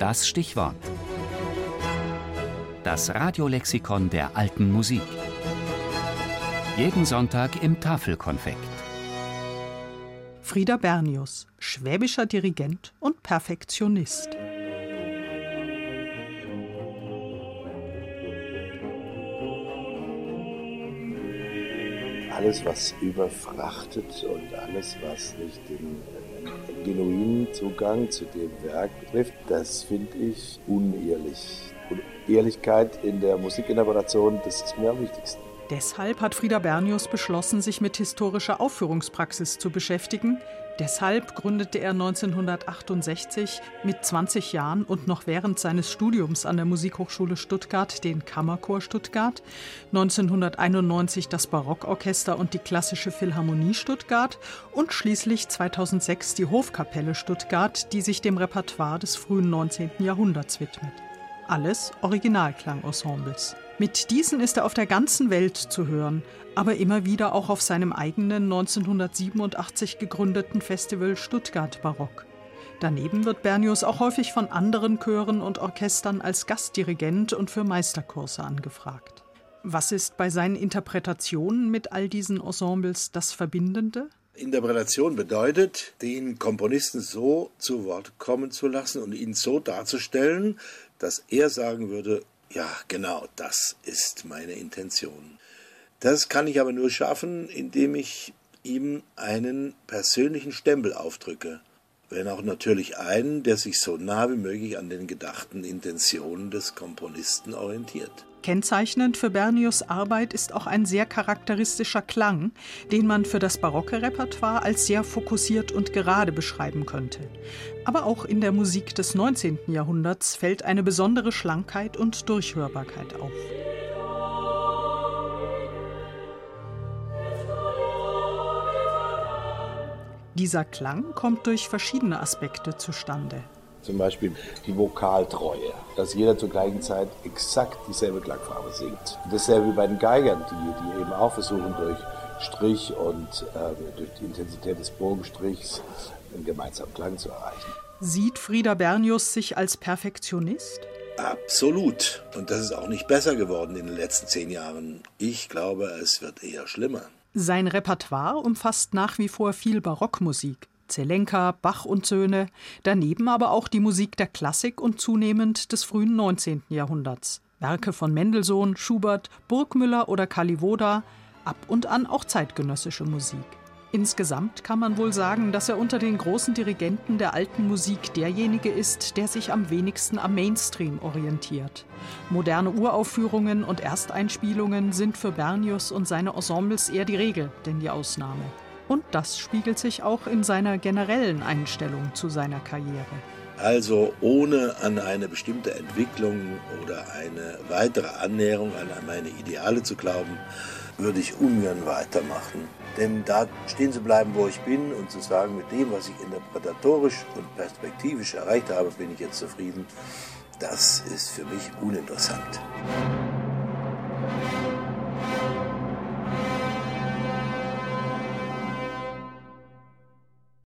Das Stichwort. Das Radiolexikon der alten Musik. Jeden Sonntag im Tafelkonfekt. Frieder Bernius, schwäbischer Dirigent und Perfektionist. Alles, was überfrachtet und alles, was nicht den genuinen Zugang zu dem Werk betrifft, das finde ich unehrlich. Und Ehrlichkeit in der Musikinterpretation, das ist mir am wichtigsten. Deshalb hat Frieder Bernius beschlossen, sich mit historischer Aufführungspraxis zu beschäftigen. Deshalb gründete er 1968 mit 20 Jahren und noch während seines Studiums an der Musikhochschule Stuttgart den Kammerchor Stuttgart, 1991 das Barockorchester und die Klassische Philharmonie Stuttgart und schließlich 2006 die Hofkapelle Stuttgart, die sich dem Repertoire des frühen 19. Jahrhunderts widmet. Alles Originalklangensembles. Mit diesen ist er auf der ganzen Welt zu hören, aber immer wieder auch auf seinem eigenen 1987 gegründeten Festival Stuttgart Barock. Daneben wird Bernius auch häufig von anderen Chören und Orchestern als Gastdirigent und für Meisterkurse angefragt. Was ist bei seinen Interpretationen mit all diesen Ensembles das Verbindende? Interpretation bedeutet, den Komponisten so zu Wort kommen zu lassen und ihn so darzustellen, dass er sagen würde, ja, genau, das ist meine Intention. Das kann ich aber nur schaffen, indem ich ihm einen persönlichen Stempel aufdrücke, wenn auch natürlich einen, der sich so nah wie möglich an den gedachten Intentionen des Komponisten orientiert. Kennzeichnend für Bernius Arbeit ist auch ein sehr charakteristischer Klang, den man für das barocke Repertoire als sehr fokussiert und gerade beschreiben könnte. Aber auch in der Musik des 19. Jahrhunderts fällt eine besondere Schlankheit und Durchhörbarkeit auf. Dieser Klang kommt durch verschiedene Aspekte zustande. Zum Beispiel die Vokaltreue, dass jeder zur gleichen Zeit exakt dieselbe Klangfarbe singt. Dasselbe wie bei den Geigern, die, die eben auch versuchen, durch Strich und äh, durch die Intensität des Bogenstrichs einen gemeinsamen Klang zu erreichen. Sieht Frieder Bernius sich als Perfektionist? Absolut. Und das ist auch nicht besser geworden in den letzten zehn Jahren. Ich glaube, es wird eher schlimmer. Sein Repertoire umfasst nach wie vor viel Barockmusik. Zelenka, Bach und Söhne, daneben aber auch die Musik der Klassik und zunehmend des frühen 19. Jahrhunderts. Werke von Mendelssohn, Schubert, Burgmüller oder Kalivoda, ab und an auch zeitgenössische Musik. Insgesamt kann man wohl sagen, dass er unter den großen Dirigenten der alten Musik derjenige ist, der sich am wenigsten am Mainstream orientiert. Moderne Uraufführungen und Ersteinspielungen sind für Bernius und seine Ensembles eher die Regel, denn die Ausnahme. Und das spiegelt sich auch in seiner generellen Einstellung zu seiner Karriere. Also ohne an eine bestimmte Entwicklung oder eine weitere Annäherung an meine Ideale zu glauben, würde ich ungern weitermachen. Denn da stehen zu bleiben, wo ich bin und zu sagen, mit dem, was ich interpretatorisch und perspektivisch erreicht habe, bin ich jetzt zufrieden, das ist für mich uninteressant.